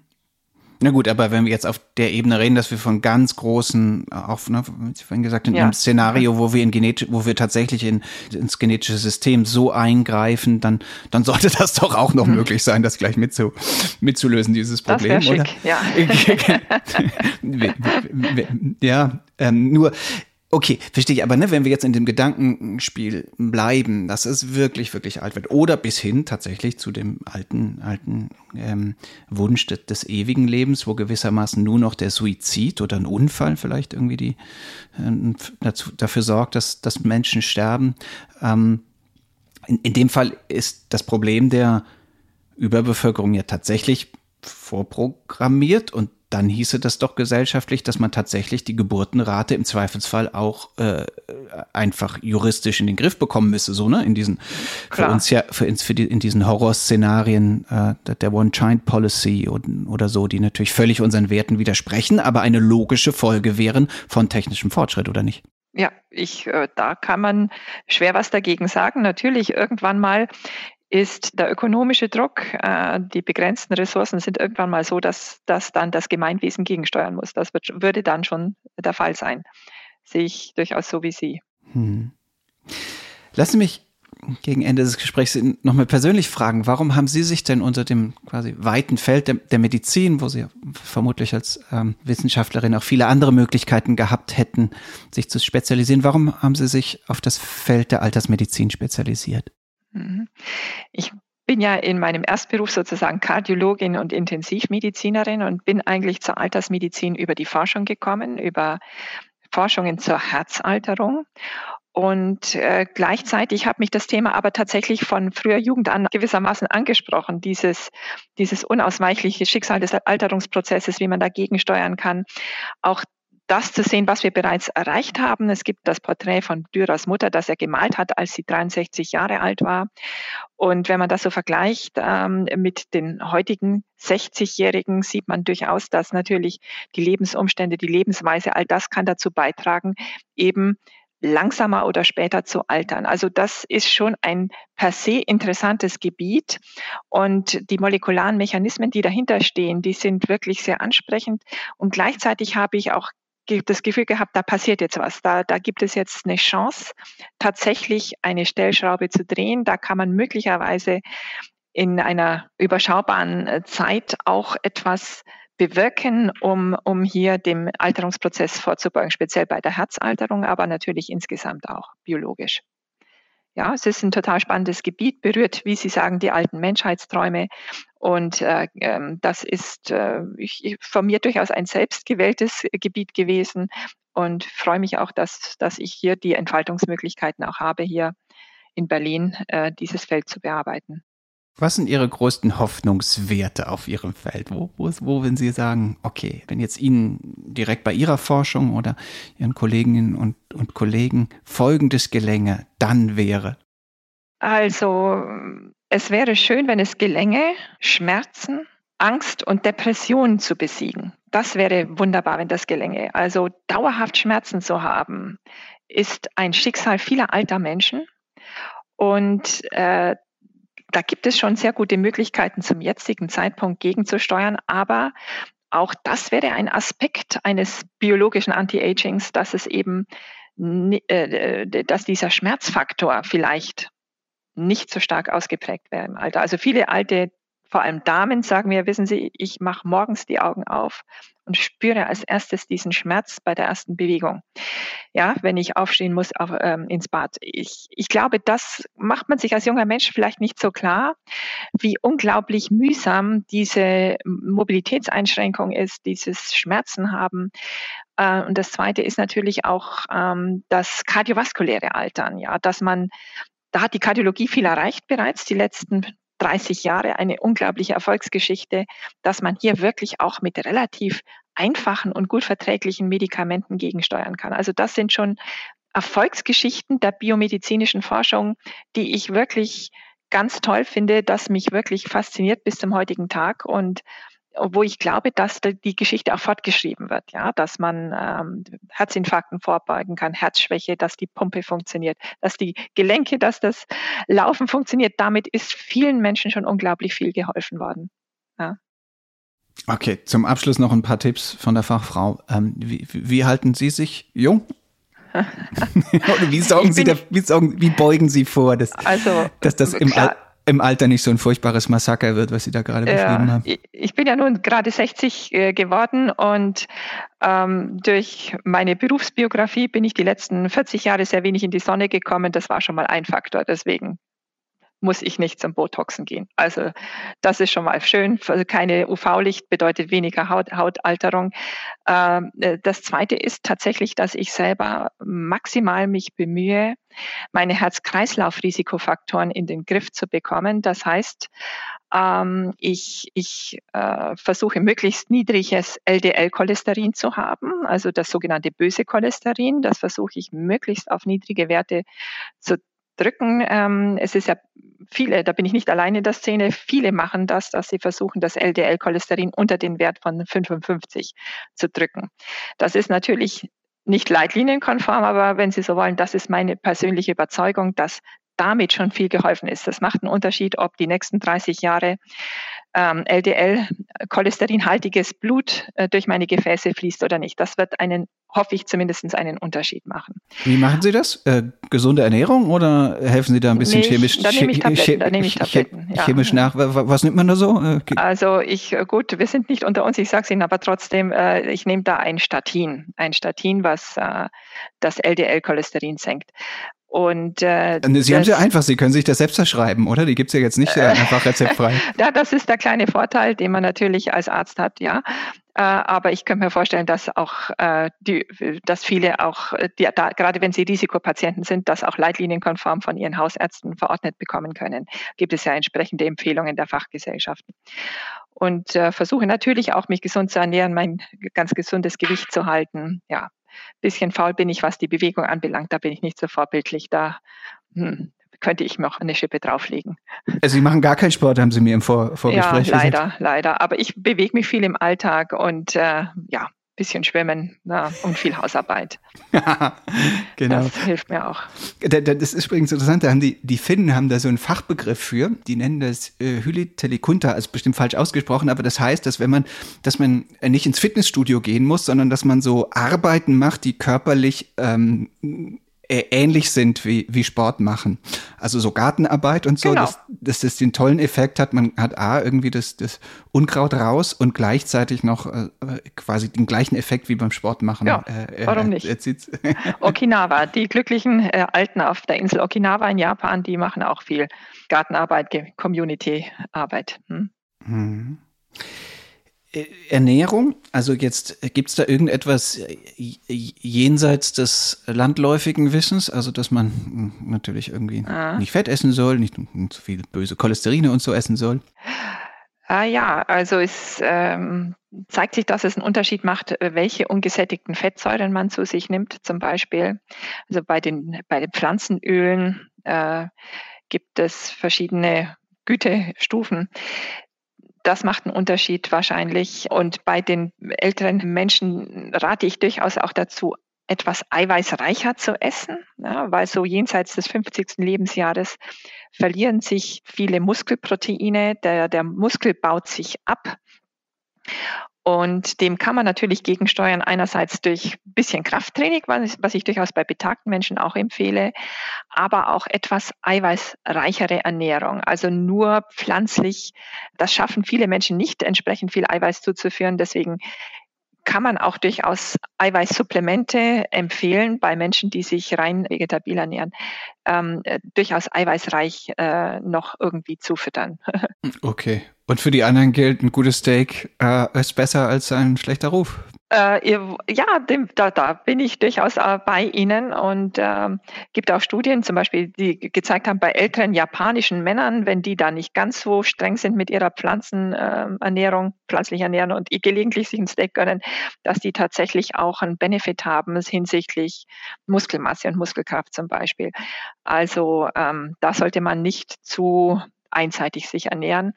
Na gut, aber wenn wir jetzt auf der Ebene reden, dass wir von ganz großen, auch, ne, wie vorhin gesagt, in ja. einem Szenario, wo wir in genetisch, wo wir tatsächlich in, ins genetische System so eingreifen, dann, dann sollte das doch auch noch mhm. möglich sein, das gleich mitzu, mitzulösen, dieses Problem, das oder? Ja, ja ähm, nur Okay, verstehe ich. Aber ne, wenn wir jetzt in dem Gedankenspiel bleiben, dass es wirklich, wirklich alt wird, oder bis hin tatsächlich zu dem alten, alten ähm, Wunsch des, des ewigen Lebens, wo gewissermaßen nur noch der Suizid oder ein Unfall vielleicht irgendwie die äh, dazu, dafür sorgt, dass, dass Menschen sterben. Ähm, in, in dem Fall ist das Problem der Überbevölkerung ja tatsächlich vorprogrammiert und dann hieße das doch gesellschaftlich, dass man tatsächlich die Geburtenrate im Zweifelsfall auch äh, einfach juristisch in den Griff bekommen müsse, so ne? In diesen Klar. für uns ja für uns für die, in diesen Horrorszenarien äh, der One-Child-Policy oder so, die natürlich völlig unseren Werten widersprechen, aber eine logische Folge wären von technischem Fortschritt oder nicht? Ja, ich, äh, da kann man schwer was dagegen sagen. Natürlich irgendwann mal ist der ökonomische Druck, äh, die begrenzten Ressourcen sind irgendwann mal so, dass, dass dann das Gemeinwesen gegensteuern muss. Das wird, würde dann schon der Fall sein. sehe ich durchaus so wie Sie. Hm. Lassen Sie mich gegen Ende des Gesprächs nochmal persönlich fragen, warum haben Sie sich denn unter dem quasi weiten Feld der, der Medizin, wo Sie vermutlich als ähm, Wissenschaftlerin auch viele andere Möglichkeiten gehabt hätten, sich zu spezialisieren, warum haben Sie sich auf das Feld der Altersmedizin spezialisiert? Mhm. Ich bin ja in meinem Erstberuf sozusagen Kardiologin und Intensivmedizinerin und bin eigentlich zur Altersmedizin über die Forschung gekommen, über Forschungen zur Herzalterung. Und äh, gleichzeitig hat mich das Thema aber tatsächlich von früher Jugend an gewissermaßen angesprochen, dieses, dieses unausweichliche Schicksal des Alterungsprozesses, wie man dagegen steuern kann. Auch das zu sehen, was wir bereits erreicht haben. Es gibt das Porträt von Dürers Mutter, das er gemalt hat, als sie 63 Jahre alt war. Und wenn man das so vergleicht ähm, mit den heutigen 60-Jährigen, sieht man durchaus, dass natürlich die Lebensumstände, die Lebensweise, all das kann dazu beitragen, eben langsamer oder später zu altern. Also das ist schon ein per se interessantes Gebiet und die molekularen Mechanismen, die dahinter stehen, die sind wirklich sehr ansprechend und gleichzeitig habe ich auch das Gefühl gehabt, da passiert jetzt was. Da, da gibt es jetzt eine Chance, tatsächlich eine Stellschraube zu drehen. Da kann man möglicherweise in einer überschaubaren äh, Zeit auch etwas bewirken, um, um hier dem Alterungsprozess vorzubeugen, speziell bei der Herzalterung, aber natürlich insgesamt auch biologisch. Ja, es ist ein total spannendes Gebiet, berührt, wie Sie sagen, die alten Menschheitsträume. Und äh, ähm, das ist äh, ich, von mir durchaus ein selbstgewähltes Gebiet gewesen und freue mich auch, dass, dass ich hier die Entfaltungsmöglichkeiten auch habe, hier in Berlin äh, dieses Feld zu bearbeiten. Was sind Ihre größten Hoffnungswerte auf Ihrem Feld? Wo, wo, wo wenn Sie sagen, okay, wenn jetzt Ihnen direkt bei Ihrer Forschung oder Ihren Kolleginnen und, und Kollegen Folgendes gelänge, dann wäre? Also, es wäre schön, wenn es gelänge, Schmerzen, Angst und Depressionen zu besiegen. Das wäre wunderbar, wenn das gelänge. Also dauerhaft Schmerzen zu haben, ist ein Schicksal vieler alter Menschen. Und äh, da gibt es schon sehr gute Möglichkeiten zum jetzigen Zeitpunkt gegenzusteuern, aber auch das wäre ein Aspekt eines biologischen Anti-Agings, dass es eben, äh, dass dieser Schmerzfaktor vielleicht nicht so stark ausgeprägt wäre im Alter. Also viele alte vor allem Damen sagen mir, wissen Sie, ich mache morgens die Augen auf und spüre als erstes diesen Schmerz bei der ersten Bewegung. Ja, wenn ich aufstehen muss auf, ähm, ins Bad. Ich, ich glaube, das macht man sich als junger Mensch vielleicht nicht so klar, wie unglaublich mühsam diese Mobilitätseinschränkung ist, dieses Schmerzen haben. Äh, und das zweite ist natürlich auch ähm, das kardiovaskuläre Altern, ja, dass man da hat die Kardiologie viel erreicht bereits die letzten 30 Jahre eine unglaubliche Erfolgsgeschichte, dass man hier wirklich auch mit relativ einfachen und gut verträglichen Medikamenten gegensteuern kann. Also das sind schon Erfolgsgeschichten der biomedizinischen Forschung, die ich wirklich ganz toll finde, das mich wirklich fasziniert bis zum heutigen Tag und wo ich glaube, dass die Geschichte auch fortgeschrieben wird, ja, dass man ähm, Herzinfarkten vorbeugen kann, Herzschwäche, dass die Pumpe funktioniert, dass die Gelenke, dass das Laufen funktioniert. Damit ist vielen Menschen schon unglaublich viel geholfen worden. Ja. Okay, zum Abschluss noch ein paar Tipps von der Fachfrau. Ähm, wie, wie halten Sie sich jung? wie, sorgen Sie da, wie, sorgen, wie beugen Sie vor, dass, also, dass das im, Al im Alter nicht so ein furchtbares Massaker wird, was Sie da gerade ja, beschrieben haben. Ich bin ja nun gerade 60 äh, geworden und ähm, durch meine Berufsbiografie bin ich die letzten 40 Jahre sehr wenig in die Sonne gekommen. Das war schon mal ein Faktor. Deswegen muss ich nicht zum Botoxen gehen. Also das ist schon mal schön. Also keine UV-Licht bedeutet weniger Haut, Hautalterung. Ähm, äh, das Zweite ist tatsächlich, dass ich selber maximal mich bemühe, meine Herz-Kreislauf-Risikofaktoren in den Griff zu bekommen. Das heißt, ähm, ich, ich äh, versuche möglichst niedriges LDL-Cholesterin zu haben, also das sogenannte böse Cholesterin. Das versuche ich möglichst auf niedrige Werte zu drücken. Ähm, es ist ja viele, da bin ich nicht alleine in der Szene, viele machen das, dass sie versuchen, das LDL-Cholesterin unter den Wert von 55 zu drücken. Das ist natürlich nicht leitlinienkonform, aber wenn Sie so wollen, das ist meine persönliche Überzeugung, dass damit schon viel geholfen ist. Das macht einen Unterschied, ob die nächsten 30 Jahre ähm, LDL-cholesterinhaltiges Blut äh, durch meine Gefäße fließt oder nicht. Das wird einen, hoffe ich, zumindest einen Unterschied machen. Wie machen Sie das? Äh, gesunde Ernährung oder helfen Sie da ein bisschen nee, chemisch? Da nehme ich Tabletten. Da nehme ich Tabletten ja. Chemisch nach. Was nimmt man da so? Äh, also ich, äh, gut, wir sind nicht unter uns, ich sage es Ihnen aber trotzdem, äh, ich nehme da ein Statin. Ein Statin, was äh, das LDL-Cholesterin senkt. Und äh, Sie haben ja einfach, Sie können sich das selbst verschreiben, oder? Die gibt es ja jetzt nicht äh, einfach rezeptfrei. ja, das ist der kleine Vorteil, den man natürlich als Arzt hat, ja. Äh, aber ich könnte mir vorstellen, dass auch äh, die, dass viele auch, die, da, gerade wenn sie Risikopatienten sind, das auch leitlinienkonform von ihren Hausärzten verordnet bekommen können. Gibt es ja entsprechende Empfehlungen der Fachgesellschaften. Und äh, versuche natürlich auch, mich gesund zu ernähren, mein ganz gesundes Gewicht zu halten. Ja, bisschen faul bin ich, was die Bewegung anbelangt. Da bin ich nicht so vorbildlich. Da hm, könnte ich noch eine Schippe drauflegen. Also Sie machen gar keinen Sport, haben Sie mir im Vor Vorgespräch ja, leider, gesagt. leider. Aber ich bewege mich viel im Alltag und äh, ja, bisschen schwimmen na, und viel Hausarbeit. genau. Das hilft mir auch. Das ist übrigens interessant, da haben die, die Finnen haben da so einen Fachbegriff für, die nennen das äh, Hylitelikunta, also bestimmt falsch ausgesprochen, aber das heißt, dass wenn man, dass man nicht ins Fitnessstudio gehen muss, sondern dass man so Arbeiten macht, die körperlich ähm, äh, ähnlich sind wie, wie Sport machen. Also so Gartenarbeit und so, genau. dass, dass das den tollen Effekt hat. Man hat A, irgendwie das, das Unkraut raus und gleichzeitig noch äh, quasi den gleichen Effekt wie beim Sport machen. Ja, äh, warum nicht? Okinawa, die glücklichen äh, Alten auf der Insel Okinawa in Japan, die machen auch viel Gartenarbeit, Community-Arbeit. Hm? Mhm. Ernährung, also jetzt gibt es da irgendetwas jenseits des landläufigen Wissens, also dass man hm, natürlich irgendwie ah. nicht Fett essen soll, nicht zu viel böse Cholesterine und so essen soll? Ah, ja, also es ähm, zeigt sich, dass es einen Unterschied macht, welche ungesättigten Fettsäuren man zu sich nimmt, zum Beispiel. Also bei den, bei den Pflanzenölen äh, gibt es verschiedene Gütestufen das macht einen Unterschied wahrscheinlich. Und bei den älteren Menschen rate ich durchaus auch dazu, etwas eiweißreicher zu essen, ja, weil so jenseits des 50. Lebensjahres verlieren sich viele Muskelproteine, der, der Muskel baut sich ab und dem kann man natürlich gegensteuern, einerseits durch ein bisschen Krafttraining, was ich durchaus bei betagten Menschen auch empfehle, aber auch etwas eiweißreichere Ernährung. Also nur pflanzlich, das schaffen viele Menschen nicht, entsprechend viel Eiweiß zuzuführen. Deswegen kann man auch durchaus Eiweißsupplemente empfehlen bei Menschen, die sich rein vegetabil ernähren, ähm, äh, durchaus eiweißreich äh, noch irgendwie zufüttern. okay. Und für die anderen gilt, ein gutes Steak äh, ist besser als ein schlechter Ruf. Äh, ja, dem, da, da, bin ich durchaus äh, bei Ihnen und äh, gibt auch Studien, zum Beispiel, die gezeigt haben, bei älteren japanischen Männern, wenn die da nicht ganz so streng sind mit ihrer Pflanzenernährung, ähm, pflanzlich ernähren und gelegentlich sich ein Steak gönnen, dass die tatsächlich auch einen Benefit haben hinsichtlich Muskelmasse und Muskelkraft zum Beispiel. Also ähm, da sollte man nicht zu einseitig sich ernähren.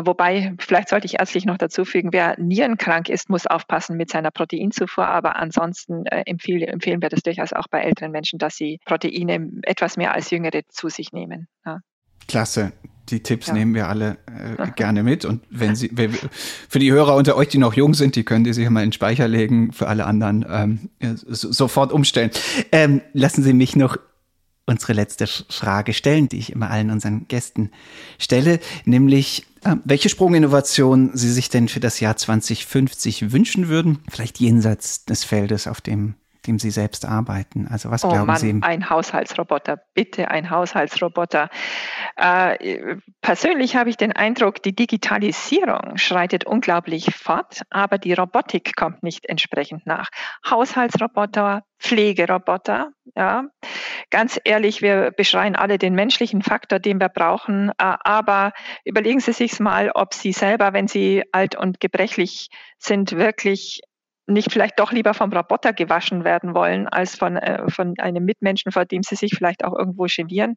Wobei, vielleicht sollte ich ärztlich noch dazu fügen, wer nierenkrank ist, muss aufpassen mit seiner Proteinzufuhr. Aber ansonsten äh, empfehle, empfehlen wir das durchaus auch bei älteren Menschen, dass sie Proteine etwas mehr als Jüngere zu sich nehmen. Ja. Klasse. Die Tipps ja. nehmen wir alle äh, gerne mit. Und wenn Sie, für die Hörer unter euch, die noch jung sind, die können die sich mal in den Speicher legen. Für alle anderen ähm, sofort umstellen. Ähm, lassen Sie mich noch unsere letzte Frage stellen, die ich immer allen unseren Gästen stelle, nämlich äh, welche Sprunginnovation Sie sich denn für das Jahr 2050 wünschen würden, vielleicht jenseits des Feldes, auf dem dem Sie selbst arbeiten? Also was oh glauben Mann, Sie? Ein Haushaltsroboter, bitte ein Haushaltsroboter. Äh, persönlich habe ich den Eindruck, die Digitalisierung schreitet unglaublich fort, aber die Robotik kommt nicht entsprechend nach. Haushaltsroboter, Pflegeroboter, ja. Ganz ehrlich, wir beschreien alle den menschlichen Faktor, den wir brauchen, äh, aber überlegen Sie sich mal, ob Sie selber, wenn Sie alt und gebrechlich sind, wirklich nicht vielleicht doch lieber vom Roboter gewaschen werden wollen, als von, äh, von einem Mitmenschen, vor dem sie sich vielleicht auch irgendwo genieren.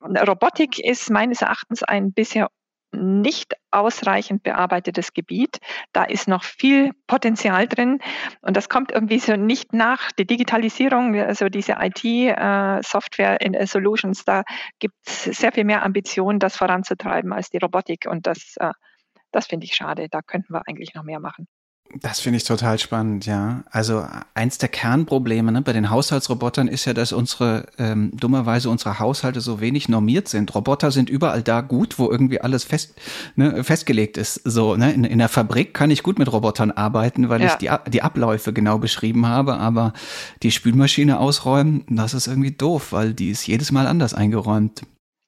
Robotik ist meines Erachtens ein bisher nicht ausreichend bearbeitetes Gebiet. Da ist noch viel Potenzial drin und das kommt irgendwie so nicht nach. Die Digitalisierung, also diese IT-Software äh, in äh, Solutions, da gibt es sehr viel mehr Ambitionen, das voranzutreiben als die Robotik und das äh, das finde ich schade. Da könnten wir eigentlich noch mehr machen. Das finde ich total spannend, ja. Also eins der Kernprobleme ne, bei den Haushaltsrobotern ist ja, dass unsere ähm, dummerweise unsere Haushalte so wenig normiert sind. Roboter sind überall da gut, wo irgendwie alles fest ne, festgelegt ist. So ne, in, in der Fabrik kann ich gut mit Robotern arbeiten, weil ja. ich die die Abläufe genau beschrieben habe. Aber die Spülmaschine ausräumen, das ist irgendwie doof, weil die ist jedes Mal anders eingeräumt.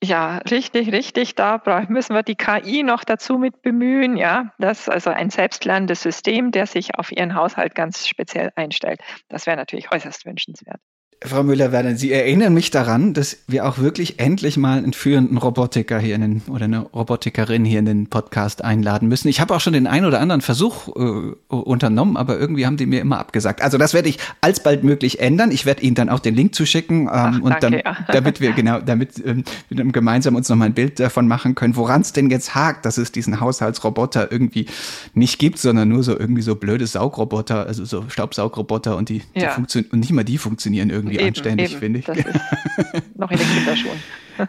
Ja, richtig, richtig. Da müssen wir die KI noch dazu mit bemühen. Ja, das ist also ein selbstlernendes System, der sich auf Ihren Haushalt ganz speziell einstellt. Das wäre natürlich äußerst wünschenswert. Frau Müller-Werner, Sie erinnern mich daran, dass wir auch wirklich endlich mal einen führenden Robotiker hier in den, oder eine Robotikerin hier in den Podcast einladen müssen. Ich habe auch schon den einen oder anderen Versuch äh, unternommen, aber irgendwie haben die mir immer abgesagt. Also das werde ich alsbald möglich ändern. Ich werde Ihnen dann auch den Link zuschicken ähm, Ach, und dann, ja. damit wir genau, damit ähm, wir gemeinsam uns noch mal ein Bild davon machen können, woran es denn jetzt hakt, dass es diesen Haushaltsroboter irgendwie nicht gibt, sondern nur so irgendwie so blöde Saugroboter, also so Staubsaugroboter und die, die ja. funktionieren und nicht mal die funktionieren irgendwie irgendwie eben, anständig, finde ich. Noch in den Kinderschuhen.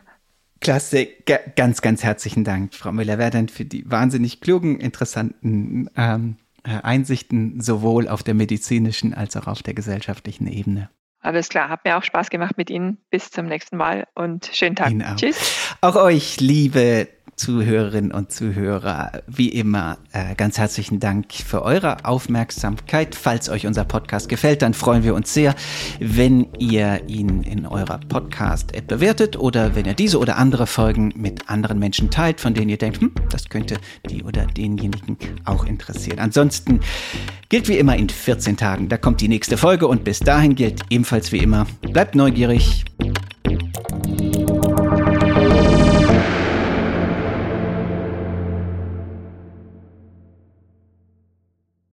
Klasse, ganz, ganz herzlichen Dank, Frau Müller-Verdant, für die wahnsinnig klugen, interessanten ähm, äh, Einsichten sowohl auf der medizinischen als auch auf der gesellschaftlichen Ebene. Alles klar, hat mir auch Spaß gemacht mit Ihnen. Bis zum nächsten Mal und schönen Tag. Auch. Tschüss. Auch euch, liebe Zuhörerinnen und Zuhörer, wie immer äh, ganz herzlichen Dank für eure Aufmerksamkeit. Falls euch unser Podcast gefällt, dann freuen wir uns sehr, wenn ihr ihn in eurer Podcast-App bewertet oder wenn ihr diese oder andere Folgen mit anderen Menschen teilt, von denen ihr denkt, hm, das könnte die oder denjenigen auch interessieren. Ansonsten gilt wie immer in 14 Tagen, da kommt die nächste Folge und bis dahin gilt ebenfalls wie immer, bleibt neugierig,